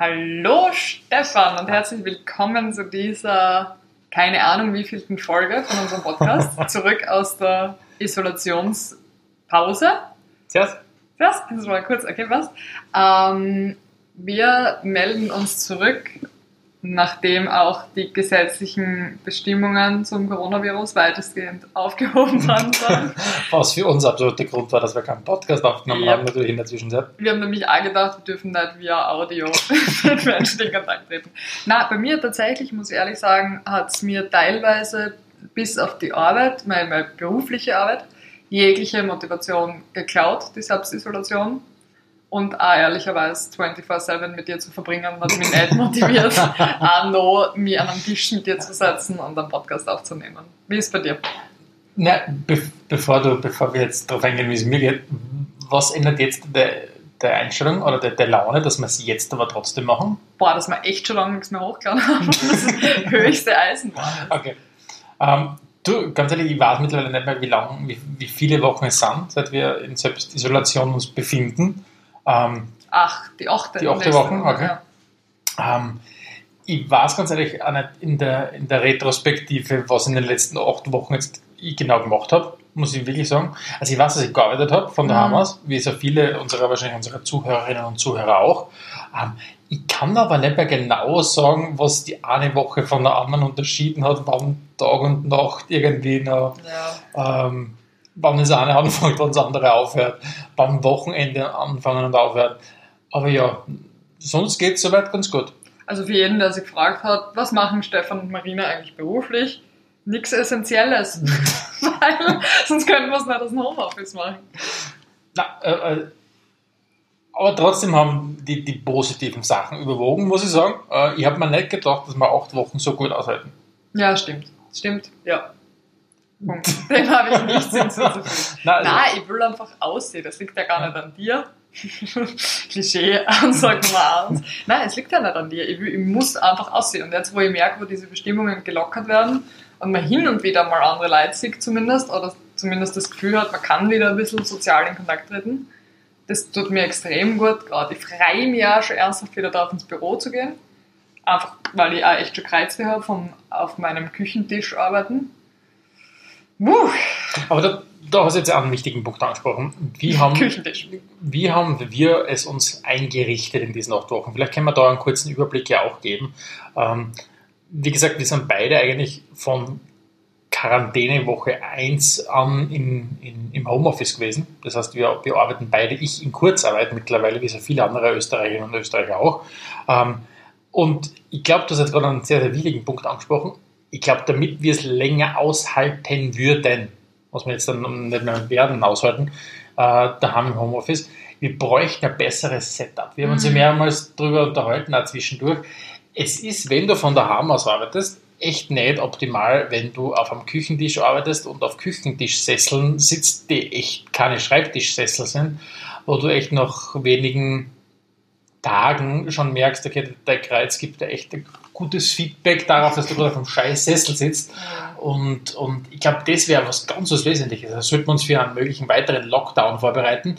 Hallo Stefan und herzlich willkommen zu dieser, keine Ahnung wievielten Folge von unserem Podcast, zurück aus der Isolationspause. Servus. Das, das war kurz, okay, was? Ähm, wir melden uns zurück nachdem auch die gesetzlichen Bestimmungen zum Coronavirus weitestgehend aufgehoben worden sind. Was für uns absoluter Grund war, dass wir keinen Podcast aufgenommen ja. haben, natürlich in der Zwischenzeit. Wir haben nämlich auch gedacht, wir dürfen nicht via Audio mit Menschen in Kontakt treten. Na, bei mir tatsächlich, muss ich ehrlich sagen, hat es mir teilweise bis auf die Arbeit, meine, meine berufliche Arbeit, jegliche Motivation geklaut, die Selbstisolation und auch ehrlicherweise 24-7 mit dir zu verbringen, hat mich nicht motiviert, auch noch mich an einem Tisch mit dir zu setzen und einen Podcast aufzunehmen. Wie ist es bei dir? Na, be bevor, du, bevor wir jetzt darauf eingehen, wie es mir geht, was ändert jetzt der, der Einstellung oder der, der Laune, dass wir es jetzt aber trotzdem machen? Boah, dass wir echt schon lange nichts mehr hochgeladen haben. Das ist höchste Eisenbahn. Okay. Ähm, du, ganz ehrlich, ich weiß mittlerweile nicht mehr, wie lang, wie, wie viele Wochen es sind, seit wir in Selbstisolation uns befinden. Ähm, Ach, die achte. Die achte Woche, okay. Ja. Ähm, ich weiß ganz ehrlich auch nicht in der, in der Retrospektive, was in den letzten acht Wochen jetzt ich genau gemacht habe, muss ich wirklich sagen. Also ich weiß, dass ich gearbeitet habe von daheim mhm. aus, wie so viele unserer, wahrscheinlich unserer Zuhörerinnen und Zuhörer auch. Ähm, ich kann aber nicht mehr genau sagen, was die eine Woche von der anderen unterschieden hat, wann Tag und Nacht irgendwie noch ja. ähm, wann das eine anfängt, wann das andere aufhört, beim Wochenende anfangen und aufhören. Aber ja, sonst geht es soweit ganz gut. Also für jeden, der sich gefragt hat, was machen Stefan und Marina eigentlich beruflich? Nichts Essentielles. Weil sonst könnten wir es nicht aus dem Homeoffice machen. Na, äh, äh, aber trotzdem haben die, die positiven Sachen überwogen, muss ich sagen. Äh, ich habe mir nicht gedacht, dass wir acht Wochen so gut aushalten. Ja, stimmt. Stimmt, ja. Punkt. Dem habe ich nichts hinzuzufügen. Nein, also Nein, ich will einfach aussehen. Das liegt ja gar nicht an dir. Klischee, Ansage Nummer eins. Nein, es liegt ja nicht an dir. Ich, will, ich, muss einfach aussehen. Und jetzt, wo ich merke, wo diese Bestimmungen gelockert werden und man hin und wieder mal andere Leute sieht zumindest, oder zumindest das Gefühl hat, man kann wieder ein bisschen sozial in Kontakt treten, das tut mir extrem gut. Gerade ich freue mich auch schon ernsthaft wieder darauf, ins Büro zu gehen. Einfach, weil ich auch echt schon Kreuzweh habe vom auf meinem Küchentisch arbeiten. Aber da, da hast du jetzt einen wichtigen Punkt angesprochen. Wie haben, wie haben wir es uns eingerichtet in diesen acht Wochen? Vielleicht können wir da einen kurzen Überblick ja auch geben. Ähm, wie gesagt, wir sind beide eigentlich von Quarantänewoche 1 an in, in, im Homeoffice gewesen. Das heißt, wir, wir arbeiten beide, ich in Kurzarbeit mittlerweile, wie so viele andere Österreicherinnen und Österreicher auch. Ähm, und ich glaube, du hast jetzt gerade einen sehr, sehr wichtigen Punkt angesprochen ich glaube, damit wir es länger aushalten würden, was wir jetzt dann nicht mehr werden aushalten, äh, daheim im Homeoffice, wir bräuchten ein besseres Setup. Wir haben uns ja mhm. mehrmals darüber unterhalten, auch zwischendurch. Es ist, wenn du von daheim aus arbeitest, echt nicht optimal, wenn du auf einem Küchentisch arbeitest und auf Küchentischsesseln sitzt, die echt keine Schreibtischsessel sind, wo du echt nach wenigen Tagen schon merkst, okay, der Kreuz gibt dir echt gutes Feedback darauf, dass du gerade auf einem scheiß Sessel sitzt. Und, und ich glaube, das wäre was ganz was Wesentliches. Da sollten wir uns für einen möglichen weiteren Lockdown vorbereiten.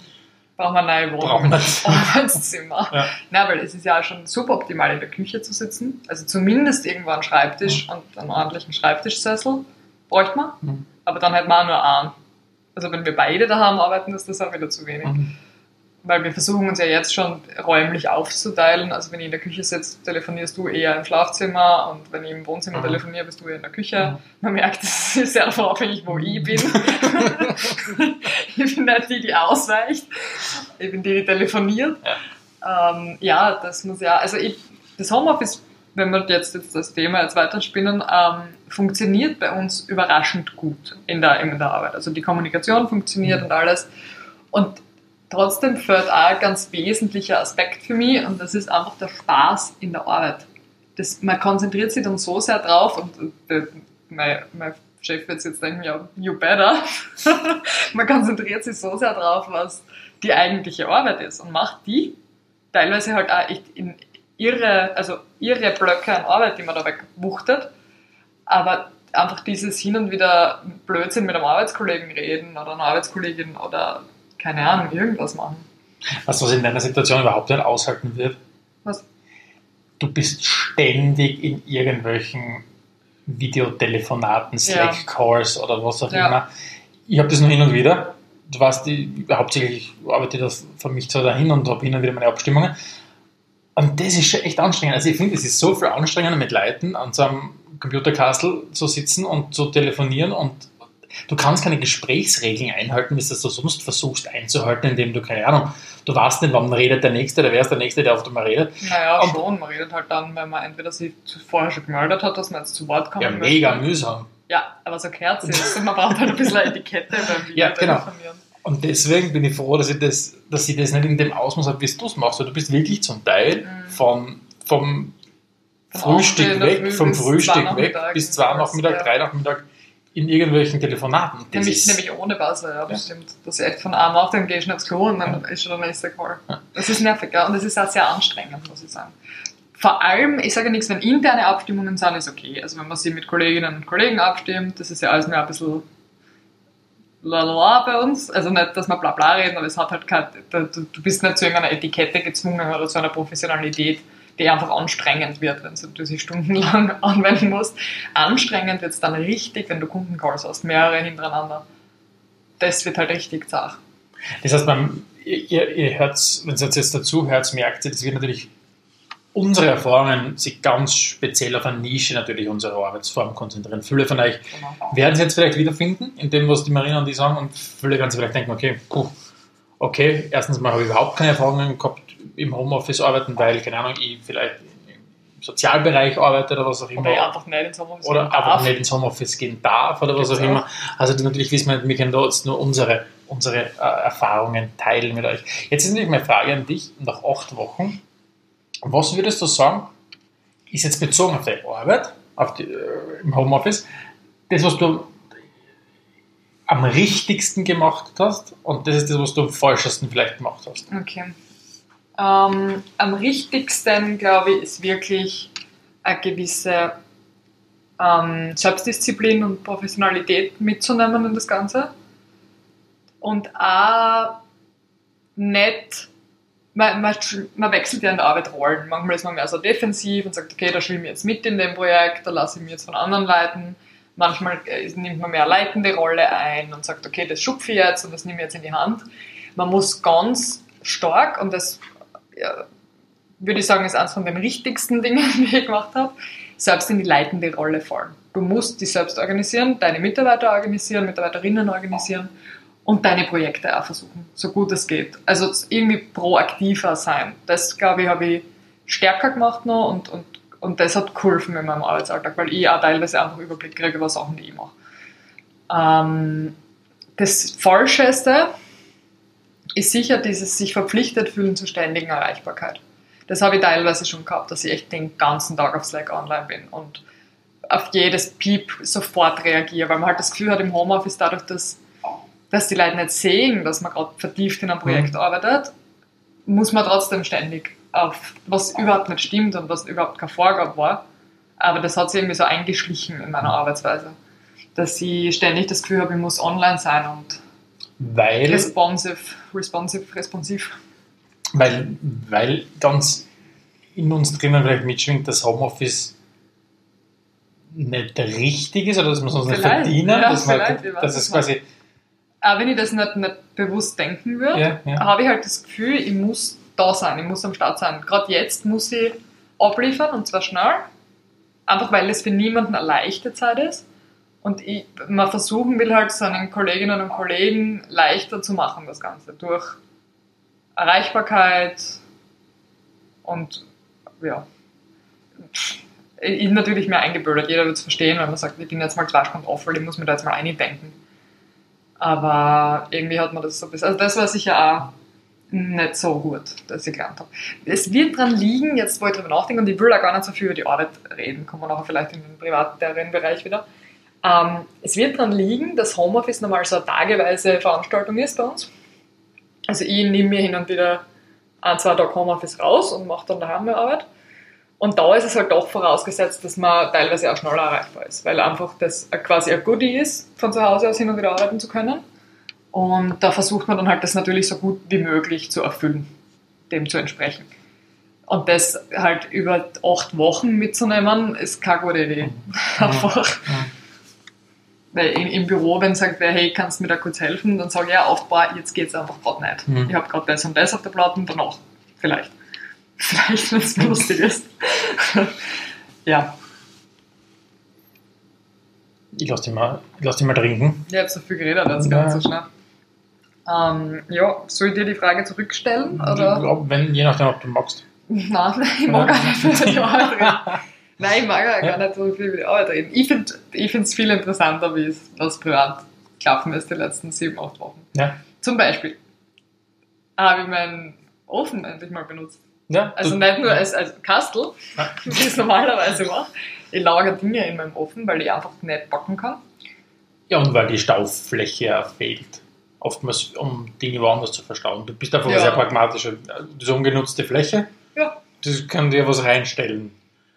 Brauchen wir eine neue Wohnung, Arbeitszimmer. ja. Na, weil es ist ja auch schon super optimal in der Küche zu sitzen. Also zumindest irgendwo einen Schreibtisch mhm. und einen ordentlichen Schreibtischsessel bräuchte man. Mhm. Aber dann halt mal nur einen. Also wenn wir beide daheim arbeiten, ist das auch wieder zu wenig. Mhm weil wir versuchen uns ja jetzt schon räumlich aufzuteilen. Also wenn ich in der Küche sitze, telefonierst du eher im Schlafzimmer und wenn ich im Wohnzimmer mhm. telefoniere, bist du eher in der Küche. Mhm. Man merkt, es ist sehr davon abhängig, wo ich bin. ich bin nicht die, die ausweicht. Ich bin die, die telefoniert. Ja, ähm, ja das muss ja, also ich, das Homeoffice, wenn wir jetzt, jetzt das Thema jetzt weiterspinnen, ähm, funktioniert bei uns überraschend gut in der, in der Arbeit. Also die Kommunikation funktioniert mhm. und alles. Und Trotzdem fällt auch ein ganz wesentlicher Aspekt für mich und das ist einfach der Spaß in der Arbeit. Das, man konzentriert sich dann so sehr drauf und äh, mein, Chef wird jetzt denken, ja, you better. man konzentriert sich so sehr drauf, was die eigentliche Arbeit ist und macht die teilweise halt auch echt in ihre, also ihre Blöcke an Arbeit, die man da wegwuchtet, aber einfach dieses hin und wieder Blödsinn mit einem Arbeitskollegen reden oder einer Arbeitskollegin oder keine Ahnung, irgendwas machen. Was, was in deiner Situation überhaupt nicht aushalten wird? Was? du bist ständig in irgendwelchen Videotelefonaten, Slack-Calls ja. oder was auch ja. immer. Ich habe das nur hin und wieder. Du weißt, ich, hauptsächlich arbeite ich das für mich zwar dahin und habe hin und wieder meine Abstimmungen. Und das ist schon echt anstrengend. Also ich finde, es ist so viel anstrengender mit Leuten an so einem Computerkastel zu sitzen und zu telefonieren und du kannst keine Gesprächsregeln einhalten, wie du das sonst versuchst einzuhalten, indem du, keine Ahnung, du weißt nicht, wann redet der Nächste, oder wer ist der Nächste, der auf dem redet. Naja, und, schon, man redet halt dann, wenn man entweder sich vorher schon gemeldet hat, dass man jetzt zu Wort kommt. Ja, mega mühsam. Ja, aber so gehört es. man braucht halt ein bisschen Etikette beim Video ja, genau. Und deswegen bin ich froh, dass ich das, dass ich das nicht in dem Ausmaß habe, wie du es machst. Du bist wirklich zum Teil mhm. von, vom Frühstück weg, vom Frühstück weg bis zwei Nachmittag, drei Nachmittag in irgendwelchen Telefonaten. Das nämlich, nämlich ohne Pause, ja, das ja. stimmt. Dass ich echt von einem auf den gehe, schnell aufs Klo und dann ja. ist schon der nächste Call. Ja. Das ist nervig, ja, und das ist auch sehr anstrengend, muss ich sagen. Vor allem, ich sage nichts, wenn interne Abstimmungen sind, ist okay. Also wenn man sie mit Kolleginnen und Kollegen abstimmt, das ist ja alles mehr ein bisschen lalala bei uns. Also nicht, dass wir bla bla reden, aber es hat halt kein, du, du bist nicht zu irgendeiner Etikette gezwungen oder zu einer Professionalität die einfach anstrengend wird, wenn du sie stundenlang anwenden musst. Anstrengend wird es dann richtig, wenn du Kundencalls hast, mehrere hintereinander. Das wird halt richtig zart. Das heißt, man, ihr, ihr hört, wenn ihr jetzt dazu hört, merkt ihr, dass wir natürlich unsere Erfahrungen sich ganz speziell auf eine Nische natürlich unserer Arbeitsform konzentrieren. Viele von euch genau. werden sie jetzt vielleicht wiederfinden in dem, was die Marina und die sagen und viele werden sich vielleicht denken, okay, puh, okay, erstens mal habe ich überhaupt keine Erfahrungen gehabt im Homeoffice arbeiten, weil, keine Ahnung, ich vielleicht im Sozialbereich arbeite oder was auch immer. Oder einfach nicht ins Homeoffice Oder einfach darf. nicht ins Homeoffice gehen darf oder was auch immer. Also natürlich wissen wir, wir können da jetzt nur unsere, unsere äh, Erfahrungen teilen mit euch. Jetzt ist natürlich meine Frage an dich, nach acht Wochen, was würdest du sagen, ist jetzt bezogen auf deine Arbeit, auf die, äh, im Homeoffice, das, was du am richtigsten gemacht hast und das ist das, was du am falschesten vielleicht gemacht hast. Okay. Ähm, am richtigsten, glaube ich, ist wirklich eine gewisse ähm, Selbstdisziplin und Professionalität mitzunehmen in das Ganze. Und auch nicht, man, man, man, wechselt ja in der Arbeit Rollen. Manchmal ist man mehr so defensiv und sagt, okay, da schwimme ich jetzt mit in dem Projekt, da lasse ich mich jetzt von anderen leiten. Manchmal äh, nimmt man mehr leitende Rolle ein und sagt, okay, das schupfe ich jetzt und das nehme ich jetzt in die Hand. Man muss ganz stark, und das ja, würde ich sagen, ist eines von den wichtigsten Dingen, die ich gemacht habe, selbst in die leitende Rolle fallen. Du musst dich selbst organisieren, deine Mitarbeiter organisieren, Mitarbeiterinnen organisieren und deine Projekte auch versuchen, so gut es geht. Also irgendwie proaktiver sein. Das, glaube ich, habe ich stärker gemacht noch und, und, und das hat geholfen in meinem Arbeitsalltag, weil ich auch teilweise einfach Überblick kriege über Sachen, die ich mache. Ähm, das Falscheste, ist sicher dieses sich verpflichtet fühlen zur ständigen Erreichbarkeit. Das habe ich teilweise schon gehabt, dass ich echt den ganzen Tag auf Slack online bin und auf jedes Piep sofort reagiere, weil man halt das Gefühl hat im Homeoffice dadurch, dass, dass die Leute nicht sehen, dass man gerade vertieft in einem Projekt mhm. arbeitet, muss man trotzdem ständig auf was überhaupt nicht stimmt und was überhaupt keine Vorgabe war. Aber das hat sich irgendwie so eingeschlichen in meiner Arbeitsweise, dass ich ständig das Gefühl habe, ich muss online sein und weil. Responsive, responsive, responsiv. Weil, weil ganz in uns drinnen vielleicht mitschwingt, dass Homeoffice nicht richtig ist oder dass wir es uns nicht verdienen. Ja, dass, man, dass es quasi. Auch wenn ich das nicht, nicht bewusst denken würde, ja, ja. habe ich halt das Gefühl, ich muss da sein, ich muss am Start sein. Gerade jetzt muss ich abliefern und zwar schnell. Einfach weil es für niemanden eine leichte Zeit ist. Und ich, man versuchen will halt seinen Kolleginnen und Kollegen leichter zu machen, das Ganze. Durch Erreichbarkeit und ja. Ist natürlich mehr eingebildet. Jeder wird es verstehen, wenn man sagt, ich bin jetzt mal zwei Stunden off, weil ich muss mir da jetzt mal eindenken. Aber irgendwie hat man das so ein bisschen. Also das war sicher auch nicht so gut, dass ich gelernt habe. Es wird dran liegen, jetzt wo ich drüber nachdenke, und ich will auch gar nicht so viel über die Arbeit reden, kommen wir nachher vielleicht in den privaten Bereich wieder. Ähm, es wird daran liegen, dass Homeoffice normal so eine tageweise Veranstaltung ist bei uns. Also ich nehme mir hin und wieder ein, zwei Tage Homeoffice raus und mache dann daheim meine Arbeit. Und da ist es halt doch vorausgesetzt, dass man teilweise auch schneller erreichbar ist, weil einfach das quasi ein Goodie ist, von zu Hause aus hin und wieder arbeiten zu können. Und da versucht man dann halt das natürlich so gut wie möglich zu erfüllen, dem zu entsprechen. Und das halt über acht Wochen mitzunehmen, ist keine gute Idee. Einfach. Mhm. Weil im, im Büro, wenn sagt wer, hey, kannst du mir da kurz helfen, dann sage ich ja oft, boah, jetzt geht es einfach gerade nicht. Mhm. Ich habe gerade das und das auf der Platte und danach vielleicht. Vielleicht, wenn es lustig ist. ja. Ich lasse dich, mal, lass dich mal trinken. Ich habe so viel geredet, das ja. ganz so schnell. Ähm, ja, soll ich dir die Frage zurückstellen? Oder? Wenn, je nachdem, ob du magst. Nein, ich mag gar nicht Arbeit reden. Nein, ich mag ja gar nicht so viel die Arbeit reden. Ich finde es viel interessanter, wie es was privat gelaufen ist die letzten sieben, acht Wochen. Ja. Zum Beispiel habe ich meinen Ofen endlich mal benutzt. Ja, also nicht nur als, als Kastel, ja. wie ich es normalerweise mache. Ich lagere Dinge in meinem Ofen, weil ich einfach nicht backen kann. Ja, und weil die Staufläche fehlt. Oftmals, um Dinge woanders zu verstauen. Du bist einfach ja. sehr pragmatischer. Das ungenutzte Fläche, ja. das kann dir was reinstellen.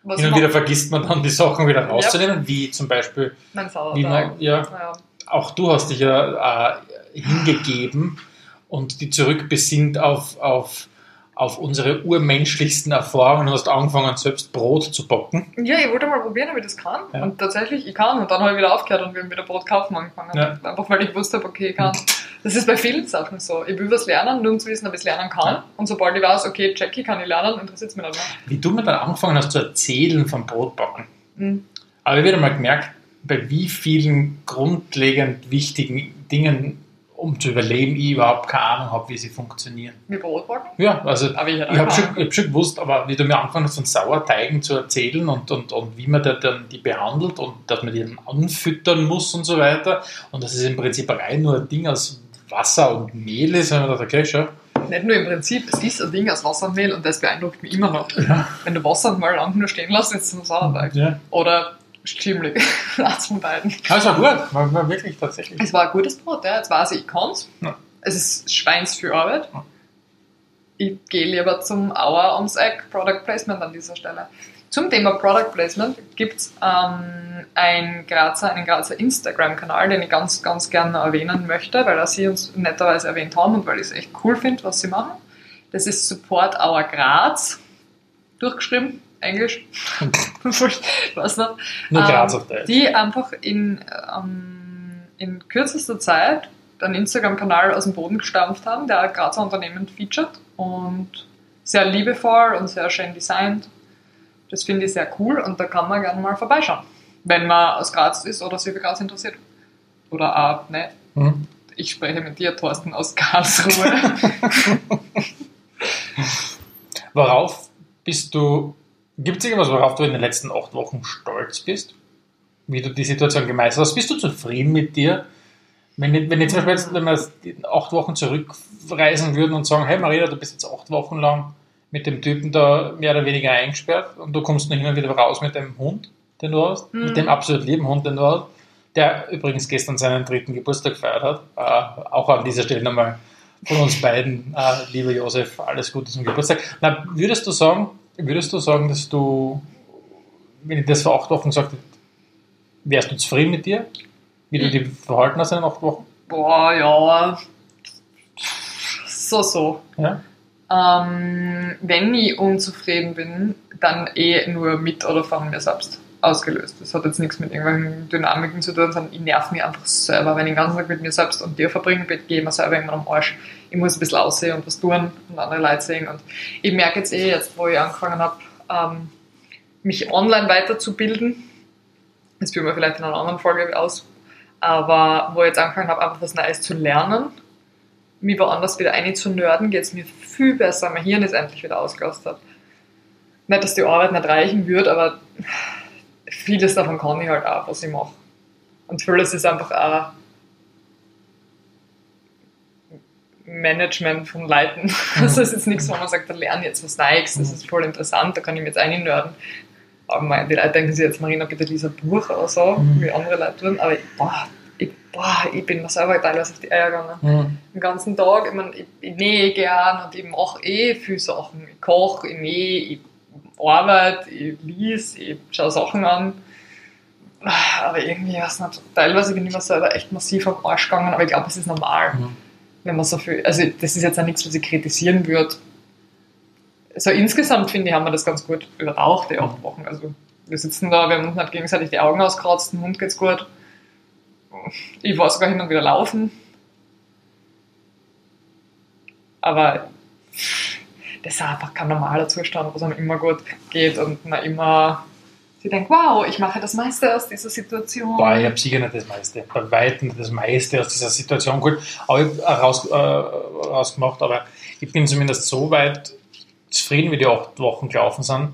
Was Hin und wieder vergisst man dann die Sachen wieder rauszunehmen, ja. wie zum Beispiel. Mein Sauerteig. ja, ja, Auch du hast dich ja äh, hingegeben und die zurückbesinnt auf, auf auf unsere urmenschlichsten Erfahrungen und hast angefangen, selbst Brot zu backen. Ja, ich wollte mal probieren, ob ich das kann. Ja. Und tatsächlich, ich kann. Und dann habe ich wieder aufgehört und wir haben wieder Brot kaufen angefangen. Ja. Einfach weil ich wusste, okay, ich kann. Das ist bei vielen Sachen so. Ich will was lernen, nur um zu wissen, ob ich es lernen kann. Ja. Und sobald ich weiß, okay, Jackie kann ich lernen, interessiert es mich nicht mehr. Wie du mir dann angefangen hast zu erzählen vom Brotbacken. Mhm. Aber ich habe wieder mal gemerkt, bei wie vielen grundlegend wichtigen Dingen um zu überleben, ich überhaupt keine Ahnung habe, wie sie funktionieren. Wie Brotbacken? Ja, also ich, ich habe schon, hab schon gewusst, aber wie du mir angefangen hast, von Sauerteigen zu erzählen und, und, und wie man da dann die behandelt und dass man die dann anfüttern muss und so weiter und dass es im Prinzip rein nur ein Ding aus Wasser und Mehl ist, habe ich gedacht, okay, schon. Nicht nur im Prinzip, es ist ein Ding aus Wasser und Mehl und das beeindruckt mich immer noch. Ja. Wenn du Wasser mal lang nur stehen lässt, ist es ein Sauerteig. Ja. Oder Eins von beiden. Also gut, war, war, wirklich tatsächlich. Es war ein gutes Brot, ja. Jetzt weiß ich, ich kann es. Ja. Es ist Schweins für Arbeit. Ja. Ich gehe lieber zum Auer ums Eck, Product Placement an dieser Stelle. Zum Thema Product Placement gibt es ähm, ein Grazer, einen Grazer Instagram-Kanal, den ich ganz, ganz gerne erwähnen möchte, weil sie uns netterweise erwähnt haben und weil ich es echt cool finde, was sie machen. Das ist Support Our Graz, durchgeschrieben, Englisch, was noch, ähm, die einfach in, ähm, in kürzester Zeit einen Instagram-Kanal aus dem Boden gestampft haben, der Grazer Unternehmen featured und sehr liebevoll und sehr schön designt. Das finde ich sehr cool und da kann man gerne mal vorbeischauen, wenn man aus Graz ist oder sich für Graz interessiert. Oder auch nicht. Hm. Ich spreche mit dir, Thorsten, aus Karlsruhe. Worauf bist du Gibt es irgendwas, worauf du in den letzten acht Wochen stolz bist? Wie du die Situation gemeistert hast? Bist du zufrieden mit dir? Wenn, wenn jetzt zum Beispiel wenn wir acht Wochen zurückreisen würden und sagen, hey Maria, du bist jetzt acht Wochen lang mit dem Typen da mehr oder weniger eingesperrt und du kommst noch immer wieder raus mit dem Hund, den du hast, mhm. mit dem absolut lieben Hund, den du hast, der übrigens gestern seinen dritten Geburtstag gefeiert hat. Äh, auch an dieser Stelle nochmal von uns beiden, äh, lieber Josef, alles Gute zum Geburtstag. Na, würdest du sagen, Würdest du sagen, dass du, wenn ich das vor acht Wochen gesagt hätte, wärst du zufrieden mit dir? Wie du dich verhalten hast in den acht Wochen? Boah, ja. So, so. Ja? Ähm, wenn ich unzufrieden bin, dann eh nur mit oder von mir selbst ausgelöst. Das hat jetzt nichts mit irgendwelchen Dynamiken zu tun, sondern ich nerv mich einfach selber. Wenn ich den ganzen Tag mit mir selbst und dir verbringe, gehe ich mir selber irgendwann am Arsch. Ich muss ein bisschen aussehen und was tun und andere Leute sehen. Und ich merke jetzt eh, jetzt wo ich angefangen habe, ähm, mich online weiterzubilden, das führen wir vielleicht in einer anderen Folge aus, aber wo ich jetzt angefangen habe, einfach was Neues zu lernen, mich woanders wieder einzunörden, geht es mir viel besser. Mein Hirn ist endlich wieder ausgelastet. Nicht, dass die Arbeit nicht reichen wird, aber vieles davon kann ich halt auch, was ich mache. Und vieles ist einfach auch Management von Leuten. Das ist jetzt nichts, wo man sagt, da lerne jetzt was Neues, das ist voll interessant, da kann ich mir jetzt einnörden. Aber die Leute denken sich jetzt, Marina, bitte lies ein Buch oder so, mhm. wie andere Leute tun. Aber boah, ich, boah, ich bin mir selber teilweise auf die Eier gegangen. Mhm. Den ganzen Tag, ich, mein, ich, ich nähe gern und ich mache eh viele Sachen. Ich koche, ich nähe, ich Arbeit, ich lese, ich schaue Sachen an. Aber irgendwie, weiß nicht, teilweise bin ich mir selber echt massiv am Arsch gegangen, aber ich glaube, es ist normal, mhm. Wenn man so viel, also das ist jetzt auch nichts, was ich kritisieren würde. so insgesamt finde ich, haben wir das ganz gut übertaucht, die acht Wochen. Also wir sitzen da, wir haben uns nicht gegenseitig die Augen auskratzt, dem Hund geht's gut. Ich war sogar hin und wieder laufen. Aber das ist einfach kein normaler Zustand, wo es einem immer gut geht und man immer sie denkt, wow, ich mache das meiste aus dieser Situation. Boah, ich habe sicher nicht das meiste, bei weitem nicht das meiste aus dieser Situation. Gut, aber raus, äh, rausgemacht, aber ich bin zumindest so weit zufrieden, wie die acht Wochen gelaufen sind,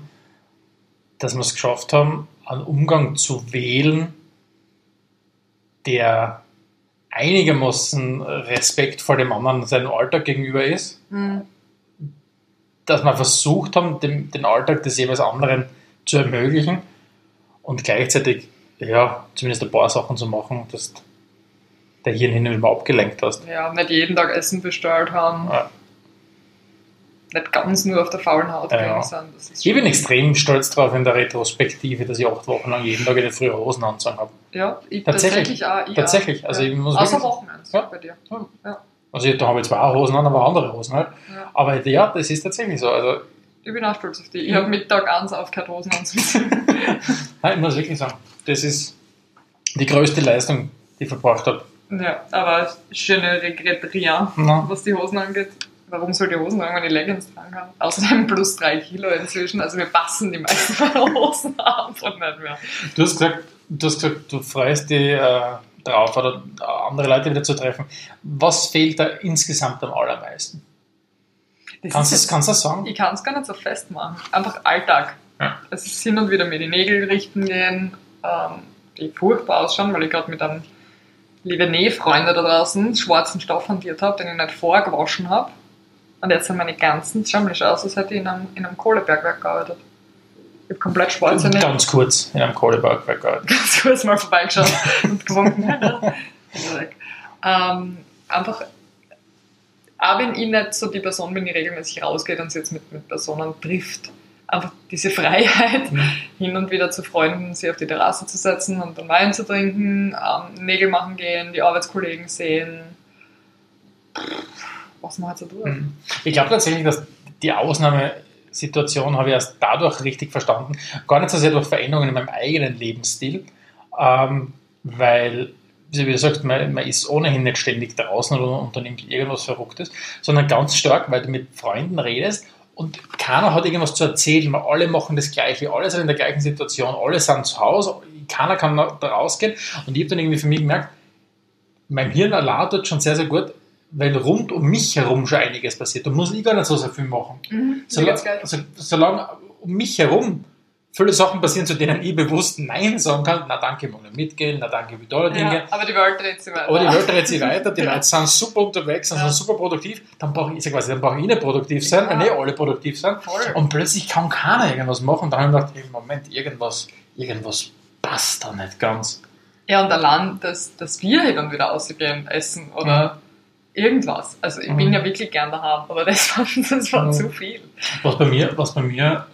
dass wir es geschafft haben, einen Umgang zu wählen, der einigermaßen Respekt vor dem anderen seinem Alltag gegenüber ist. Mhm. Dass wir versucht haben, den, den Alltag des jeweils anderen zu ermöglichen und gleichzeitig, ja, zumindest ein paar Sachen zu machen, dass der Hirn hin und wieder abgelenkt hast. Ja, nicht jeden Tag Essen bestellt haben. Ja. Nicht ganz nur auf der faulen Haut ja. sind. ich bin extrem stolz drauf in der Retrospektive, dass ich acht Wochen lang jeden Tag eine frühe Hosen anzogen habe. Ja, ich tatsächlich, tatsächlich auch. Ich tatsächlich. Also ich muss Außer Wochenende ja. bei dir. Ja. Also ich, da habe ich zwar auch Hosen an, aber andere Hosen halt. Aber ja, das ist tatsächlich so. Also ich bin auch stolz auf dich. Ich habe Mittag eins aufgehört, Hosen anzuziehen. Nein, ich muss wirklich sagen, das ist die größte Leistung, die ich verbracht habe. Ja, aber schöne Regret rien, no. was die Hosen angeht. Warum soll die Hosen tragen, wenn ich Leggings tragen kann? Außerdem plus drei Kilo inzwischen. Also wir passen die meisten meiner Hosen einfach nicht mehr. Du hast gesagt, du, hast gesagt, du freust dich äh, drauf, oder andere Leute wieder zu treffen. Was fehlt da insgesamt am allermeisten? Das kannst, du kannst das sagen? Ich kann es gar nicht so festmachen. Einfach Alltag. Ja. Es ist hin und wieder mir die Nägel richten gehen, ähm, die furchtbar ausschauen, weil ich gerade mit einem liebe Nähfreunde da draußen schwarzen Stoff hantiert habe, den ich nicht vorgewaschen habe. Und jetzt sind meine ganzen, mich aus, als hätte ich in einem, in einem Kohlebergwerk gearbeitet. Ich habe komplett schwarze Nägel. Ganz kurz in einem Kohlebergwerk gearbeitet. Ganz kurz mal vorbeigeschaut und gewunken. ähm, einfach auch wenn ich nicht so die Person bin, die regelmäßig rausgeht und sich jetzt mit, mit Personen trifft, einfach diese Freiheit, mhm. hin und wieder zu Freunden, sich auf die Terrasse zu setzen und dann Wein zu trinken, ähm, Nägel machen gehen, die Arbeitskollegen sehen. Was man halt so tut. Mhm. Ich glaube tatsächlich, dass die Ausnahmesituation habe ich erst dadurch richtig verstanden, gar nicht so sehr durch Veränderungen in meinem eigenen Lebensstil, ähm, weil wie du sagst, man, man, ist ohnehin nicht ständig draußen oder unternimmt irgendwas Verrücktes, sondern ganz stark, weil du mit Freunden redest und keiner hat irgendwas zu erzählen, weil alle machen das Gleiche, alle sind in der gleichen Situation, alle sind zu Hause, keiner kann da rausgehen und ich habe dann irgendwie für mich gemerkt, mein Hirn tut schon sehr, sehr gut, weil rund um mich herum schon einiges passiert. Da muss ich gar nicht so sehr viel machen. Mhm, solange, also, solange um mich herum viele Sachen passieren, zu denen ich bewusst Nein sagen kann. Na danke, ich mag nicht mitgehen, na danke, wie tolle Dinge. Ja, aber die Welt dreht sich weiter. Aber die Welt dreht sich weiter, die Leute sind super unterwegs, ja. sind super produktiv. Dann brauche ich, quasi, dann brauche ich nicht produktiv sein, ja. wenn eh alle produktiv sind. Voll. Und plötzlich kann keiner irgendwas machen. Da habe ich gedacht, im Moment, irgendwas, irgendwas passt da nicht ganz. Ja, und allein, dass, dass wir hin und wieder ausgehen, essen oder mhm. irgendwas. Also ich mhm. bin ja wirklich gern daheim, aber das war, das war mhm. zu viel. Was bei mir, was bei mir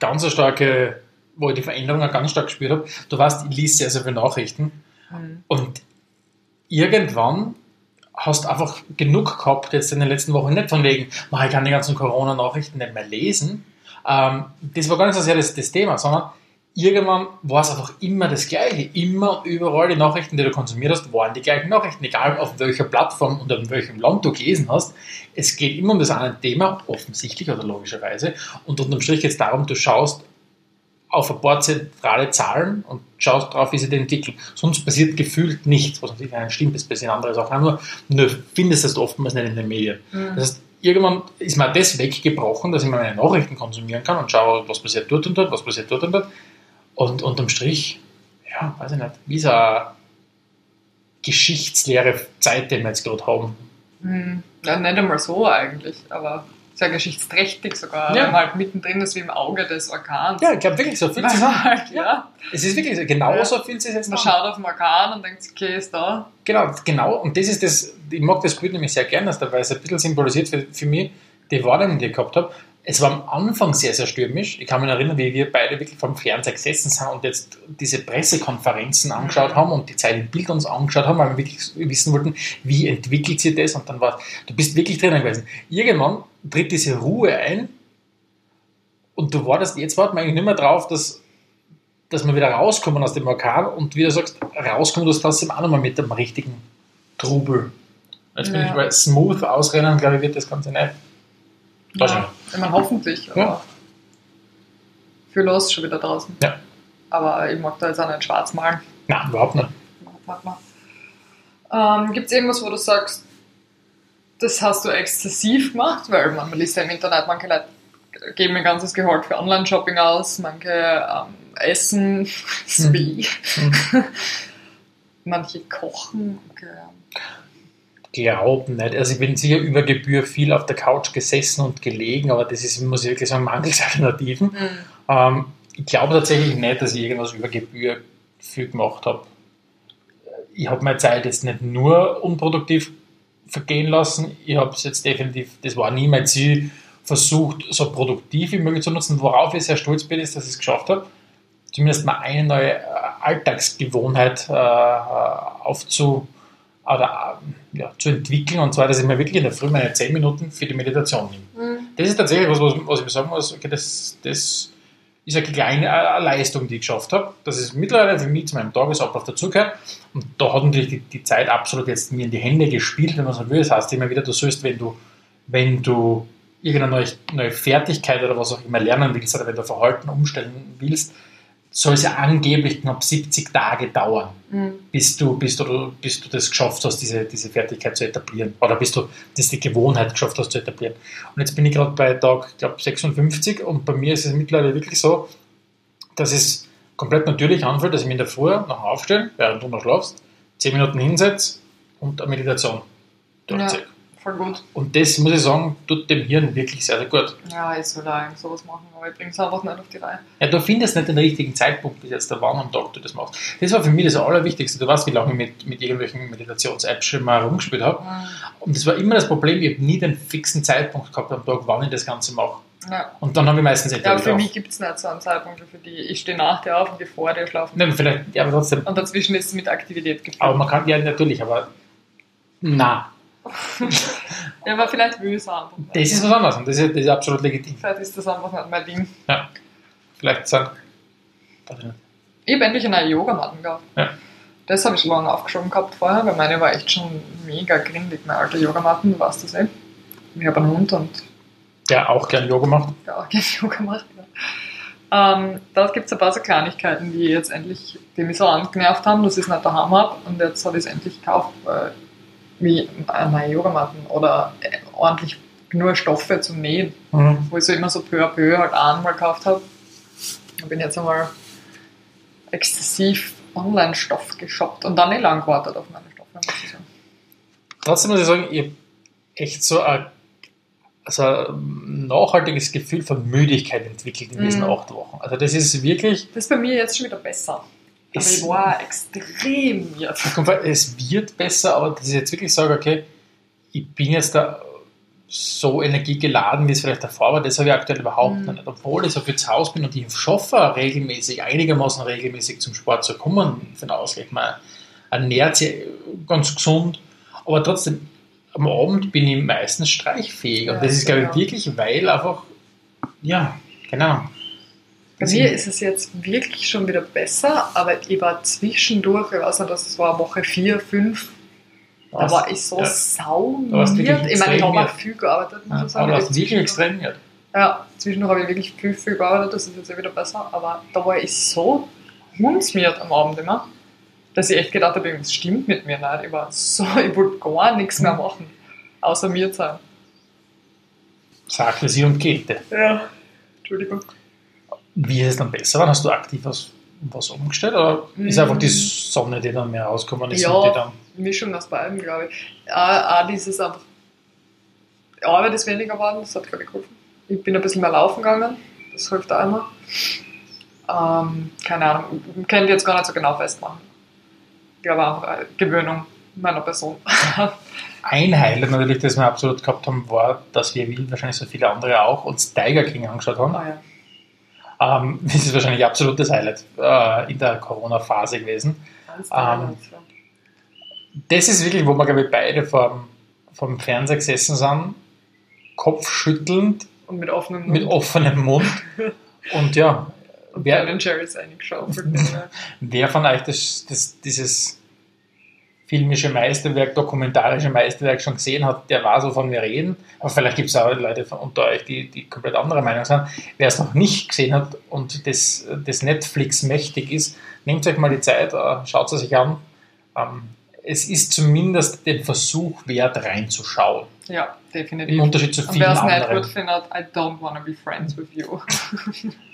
ganz starke, wo ich die Veränderungen ganz stark gespürt habe. Du weißt, ich lese sehr, sehr viele Nachrichten mhm. und irgendwann hast du einfach genug gehabt jetzt in den letzten Wochen, nicht von wegen, ich kann die ganzen Corona-Nachrichten nicht mehr lesen. Ähm, das war gar nicht so sehr das, das Thema, sondern irgendwann war es einfach immer das Gleiche. Immer überall die Nachrichten, die du konsumiert hast, waren die gleichen Nachrichten, egal auf welcher Plattform und in welchem Land du gelesen hast. Es geht immer um das eine Thema, offensichtlich oder logischerweise. Und unterm Strich geht es darum, du schaust auf ein paar zentrale Zahlen und schaust drauf, wie sie entwickeln. Sonst passiert gefühlt nichts, was natürlich nicht stimmt, ist ein bisschen andere Sachen. Nur, nur findest du es oftmals nicht in den Medien. Mhm. Das heißt, irgendwann ist mir das weggebrochen, dass ich meine Nachrichten konsumieren kann und schaue, was passiert dort und dort, was passiert dort und dort. Und unterm Strich, ja, weiß ich nicht, wie so eine geschichtsleere Zeit, die wir jetzt gerade haben. Hm. Ja, nicht einmal so eigentlich, aber sehr geschichtsträchtig sogar, ja. wenn man halt mittendrin ist wie im Auge des Orkans. Ja, ich glaube wirklich, so viel es halt, ja. Es ist wirklich so, genau ja. so viel es jetzt Man an. schaut auf den Orkan und denkt, okay, ist da. Genau, genau, und das ist das, ich mag das Bild nämlich sehr gerne, weil es ein bisschen symbolisiert für, für mich die Warnungen, die ich gehabt habe es war am Anfang sehr, sehr stürmisch. Ich kann mich erinnern, wie wir beide wirklich vom Fernseher gesessen sind und jetzt diese Pressekonferenzen angeschaut haben und die Zeit im Bild uns angeschaut haben, weil wir wirklich wissen wollten, wie entwickelt sich das und dann war du bist wirklich drinnen gewesen. Irgendwann tritt diese Ruhe ein Und du wartest, jetzt warten wir eigentlich nicht mehr drauf, dass, dass wir wieder rauskommen aus dem Orkan und wie du sagst, rauskommen du trotzdem auch nochmal mit dem richtigen Trubel. Jetzt bin ja. ich bei smooth ausrennen, glaube ich, wird das Ganze nicht. Ja, immer hoffentlich. Aber ja. Viel los schon wieder draußen. Ja. Aber ich mag da jetzt auch nicht schwarz malen. Nein, überhaupt nicht. Ähm, Gibt es irgendwas, wo du sagst, das hast du exzessiv gemacht? Weil man liest ja im Internet, manche Leute geben ein ganzes Gehalt für Online-Shopping aus, manche ähm, essen, wie. Mhm. manche kochen. Okay. Glauben nicht. Also ich bin sicher über Gebühr viel auf der Couch gesessen und gelegen, aber das ist, muss ich wirklich sagen, mangels Alternativen. Mhm. Ähm, ich glaube tatsächlich nicht, dass ich irgendwas über Gebühr viel gemacht habe. Ich habe meine Zeit jetzt nicht nur unproduktiv vergehen lassen. Ich habe es jetzt definitiv, das war nie mein Ziel, versucht, so produktiv wie möglich zu nutzen. Worauf ich sehr stolz bin, ist, dass ich es geschafft habe, zumindest mal eine neue äh, Alltagsgewohnheit äh, aufzu, oder, ja, zu entwickeln. Und zwar, dass ich mir wirklich in der Früh meine 10 Minuten für die Meditation nehme. Mhm. Das ist tatsächlich was, was, was ich sagen muss, okay, das, das ist eine kleine äh, Leistung, die ich geschafft habe. Das ist mittlerweile für mich zu meinem Tagesablauf dazugehört. Und da hat natürlich die, die, Zeit absolut jetzt mir in die Hände gespielt, wenn man so will. Das heißt immer wieder, du sollst, wenn du, wenn du irgendeine neue, neue Fertigkeit oder was auch immer lernen willst oder wenn du Verhalten umstellen willst, soll es ja angeblich knapp 70 Tage dauern, mhm. bis, du, bis, du, bis du das geschafft hast, diese, diese Fertigkeit zu etablieren. Oder bis du das die Gewohnheit geschafft hast zu etablieren. Und jetzt bin ich gerade bei Tag, glaube, 56 und bei mir ist es mittlerweile wirklich so, dass es komplett natürlich anfühlt, dass ich mich in der Früh noch aufstelle, während du noch schlafst, 10 Minuten hinsetze und eine Meditation durchziehe. Ja. Voll gut. Und das, muss ich sagen, tut dem Hirn wirklich sehr, sehr gut. Ja, ich soll auch sowas machen, aber ich bringe es einfach nicht auf die Reihe. Ja, du findest nicht den richtigen Zeitpunkt, bis jetzt der wann am Tag du das machst. Das war für mich das Allerwichtigste. Du weißt, wie lange ich mit, mit irgendwelchen Meditations-Apps schon mal rumgespielt habe. Mhm. Und das war immer das Problem, ich habe nie den fixen Zeitpunkt gehabt am Tag, wann ich das Ganze mache. Ja. Und dann habe ich meistens echt Ja, für mich gibt es nicht so einen Zeitpunkt für die. Ich stehe nach dir auf und gehe vor dir schlafen. Nein, vielleicht, ja, aber trotzdem. Und dazwischen ist es mit Aktivität gefüllt. Aber man kann, ja, natürlich, aber na, ja, aber vielleicht will ich es einfach. Das ist was anderes und das ist, das ist absolut legitim. Vielleicht ist das einfach nicht mein Ding. Ja. Vielleicht sagen. Ich habe endlich eine Yogamatten gehabt. Ja. Das habe ich lange aufgeschoben gehabt vorher, weil meine war echt schon mega grindig, meine alte Yogamatten, du weißt das eh. Ich habe einen Hund und. Der auch gern Yoga macht. Der auch gern Yoga macht, ja. Ähm, da gibt es ein paar so Kleinigkeiten, die jetzt endlich, die mich so angenervt haben, dass ich es nicht daheim habe und jetzt habe ich es endlich gekauft, weil wie meine Yogamatten oder äh, ordentlich nur Stoffe zum Nähen, mhm. wo ich so immer so peu à peu halt einmal gekauft habe. Ich bin jetzt einmal exzessiv Online-Stoff geshoppt und dann nicht lang gewartet auf meine Stoffe, muss ich sagen. Trotzdem muss ich sagen, ich habe echt so ein, also ein nachhaltiges Gefühl von Müdigkeit entwickelt in diesen mhm. acht Wochen. Also das ist wirklich... Das ist bei mir jetzt schon wieder besser. Ich war extrem jetzt. Es wird besser, aber dass ich jetzt wirklich sage, okay, ich bin jetzt da so energiegeladen, wie es vielleicht davor war, das habe ich aktuell überhaupt mhm. nicht. Obwohl ich so viel zu Hause bin und ich schaffe regelmäßig, einigermaßen regelmäßig zum Sport zu kommen für den Ausgleich. Man ernährt sich ganz gesund, aber trotzdem, am Abend bin ich meistens streichfähig. Und ja, das ist, glaube ich, genau. wirklich, weil einfach, ja, keine Ahnung, bei mir ist es jetzt wirklich schon wieder besser, aber ich war zwischendurch, ich weiß nicht, das war Woche 4, 5, da war ich so ja. sauniert. Ich meine, ich habe auch viel gearbeitet, muss ja, ich sagen. Aber du hast wirklich extrem gearbeitet. Ja, zwischendurch habe ich wirklich viel, viel gearbeitet, das ist jetzt wieder besser, aber da war ich so hundsmiert am Abend immer, dass ich echt gedacht habe, irgendwas stimmt mit mir nicht. Ich war so, ich wollte gar nichts mehr machen, außer mir sein. Sagte sie und Kälte. Ja, Entschuldigung. Wie ist es dann besser? Wann hast du aktiv was, was umgestellt? Oder ist einfach die Sonne, die dann mehr rausgekommen ist? Ja, die dann Mischung aus beiden, glaube ich. Auch, auch dieses einfach, Arbeit ist weniger geworden, das hat, ich, geholfen. Ich bin ein bisschen mehr laufen gegangen, das hilft auch immer. Ähm, keine Ahnung, ich kann jetzt gar nicht so genau festmachen. Ich glaube einfach eine Gewöhnung meiner Person. Ein Highlight natürlich, das wir absolut gehabt haben, war, dass wir, wie wahrscheinlich so viele andere auch, uns Tiger King angeschaut haben. Oh, ja. Ähm, das ist wahrscheinlich absolut das Highlight äh, in der Corona-Phase gewesen. Ähm, das ist wirklich, wo wir, glaube ich, beide vom, vom Fernseher gesessen sind, kopfschüttelnd, Und mit offenem Mund. Mit offenem Mund. Und ja, und wer, Ben Jerry's eingeschaufelt. wer von euch das, das, dieses filmische Meisterwerk, dokumentarische Meisterwerk schon gesehen hat, der weiß, wovon wir reden. Aber vielleicht gibt es auch Leute unter euch, die, die komplett andere Meinung sind. Wer es noch nicht gesehen hat und das, das Netflix mächtig ist, nehmt euch mal die Zeit, äh, schaut es sich an. Ähm, es ist zumindest den Versuch wert, reinzuschauen. Ja, definitiv. Im Unterschied zu vielen anderen. Wer es nicht gut findet, I don't want to be friends with you.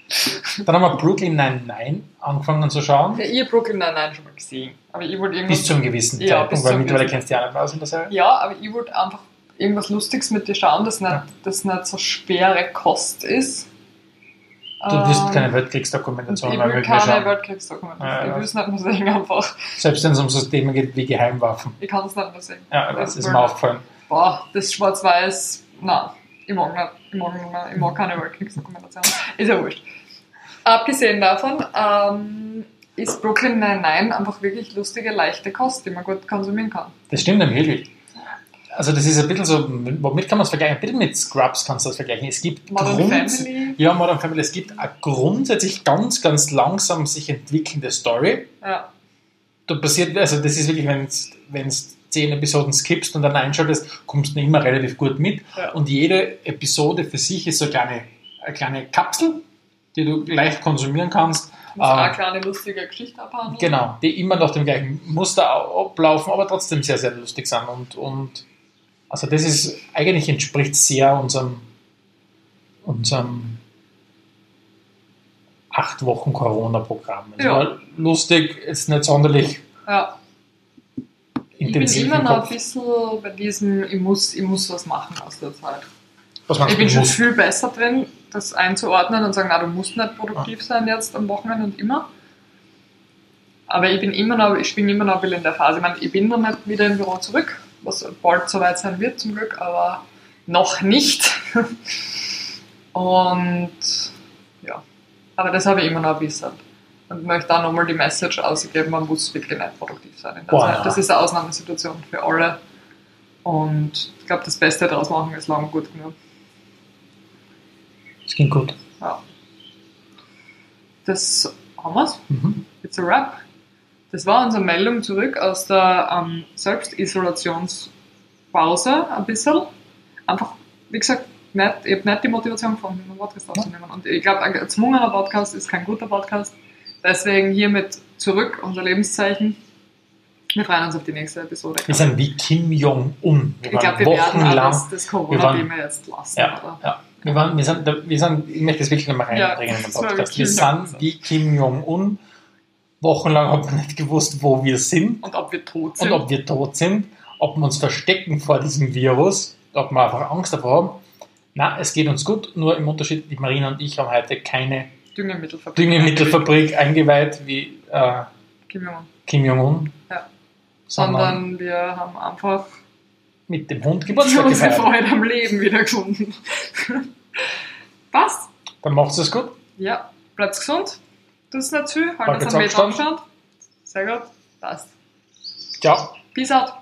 Dann haben wir Brooklyn Nine-Nine angefangen zu schauen. Ja, ich habe Brooklyn Nine-Nine schon mal gesehen. Aber ich wollte irgendwas... Bis zu einem gewissen ja, Zeitpunkt, weil mittlerweile kennst du ja nicht mehr aus in der Serie. Ja, aber ich wollte einfach irgendwas Lustiges mit dir schauen, das nicht, ja. das nicht so schwere Kost ist. Du willst ähm, keine Weltkriegsdokumentation mehr wirklich schauen. Ich will keine Weltkriegsdokumentation. Ja, ich will es nicht mehr sehen einfach. Selbst wenn es um so Themen geht wie Geheimwaffen. Ich kann es nicht mehr sehen. Ja, das, das ist mir aufgefallen. Boah, das Schwarz-Weiß, nein, ich mag nicht. Ich mag, nicht ich mag keine Weltkriegsdokumentation. Ist ja wurscht. Abgesehen davon ähm, ist Brooklyn Nine-Nine einfach wirklich lustige, leichte Kost, die man gut konsumieren kann. Das stimmt wirklich. Also das ist ein bisschen so, womit kann man es vergleichen? Ein bisschen mit Scrubs kannst du das vergleichen. Es gibt Modern Family. Ja, Modern Family. Es gibt eine grundsätzlich ganz, ganz langsam sich entwickelnde Story. Ja. Da passiert, also das ist wirklich, wenn es zehn Episoden skippst und dann einschaltest, kommst du immer relativ gut mit. Ja. Und jede Episode für sich ist so eine kleine, eine kleine Kapsel, die du leicht konsumieren kannst. Und ähm, eine kleine lustige Geschichte abhandeln. Genau, die immer nach dem gleichen Muster ablaufen, aber trotzdem sehr, sehr lustig sind. Und, und also das ist, eigentlich entspricht sehr unserem, unserem acht Wochen Corona-Programm. Es ja. war lustig, ist nicht sonderlich ja. Intensiv. Ich bin immer noch ein bisschen bei diesem, ich muss, ich muss was machen aus der Zeit. Was ich bin schon viel besser drin, das einzuordnen und sagen, na, du musst nicht produktiv sein jetzt am Wochenende und immer. Aber ich bin immer noch, ich bin immer noch ein bisschen in der Phase. Ich meine, ich bin noch nicht wieder im Büro zurück, was bald soweit sein wird zum Glück, aber noch nicht. und ja, aber das habe ich immer noch ein bisschen. Und möchte auch nochmal die Message ausgeben, man muss wirklich nicht produktiv sein in der Boah, Zeit. Das ist eine Ausnahmesituation für alle. Und ich glaube, das Beste daraus machen ist lang gut genug. Das klingt gut. Ja. Das haben wir's. Mhm. It's a wrap. Das war unsere Meldung zurück aus der ähm, Selbstisolationspause ein bisschen. Einfach, wie gesagt, nicht, ich habe nicht die Motivation gefunden, einen Podcast aufzunehmen. Und ich glaube, ein gezwungener Podcast ist kein guter Podcast. Deswegen hiermit zurück, unser Lebenszeichen. Wir freuen uns auf die nächste Episode. Wir sind wie Kim Jong-un. Ich glaube, wir werden alles das Corona-Thema jetzt lassen. Ja, oder? Ja. Wir, waren, wir, sind, wir sind, ich möchte das wirklich nochmal reinbringen ja, in den Podcast. Wir sind wie Kim Jong-un. Wochenlang haben wir nicht gewusst, wo wir sind. Und ob wir tot sind. Und ob wir tot sind. Ob wir uns verstecken vor diesem Virus. Ob wir einfach Angst davor haben. Na, es geht uns gut. Nur im Unterschied, die Marina und ich haben heute keine Düngemittelfabrik, Düngemittelfabrik eingeweiht, wie äh, Kim Jong-un. Kim Jong-un. Ja. Sondern, wir haben einfach mit dem Hund Geburtstag unsere Freude am Leben wieder gefunden. Passt. Dann macht's es gut. Ja, bleibt gesund. Das ist nicht zu. Halt uns am Meter Abstand. Sehr gut. Passt. Ciao. Peace out.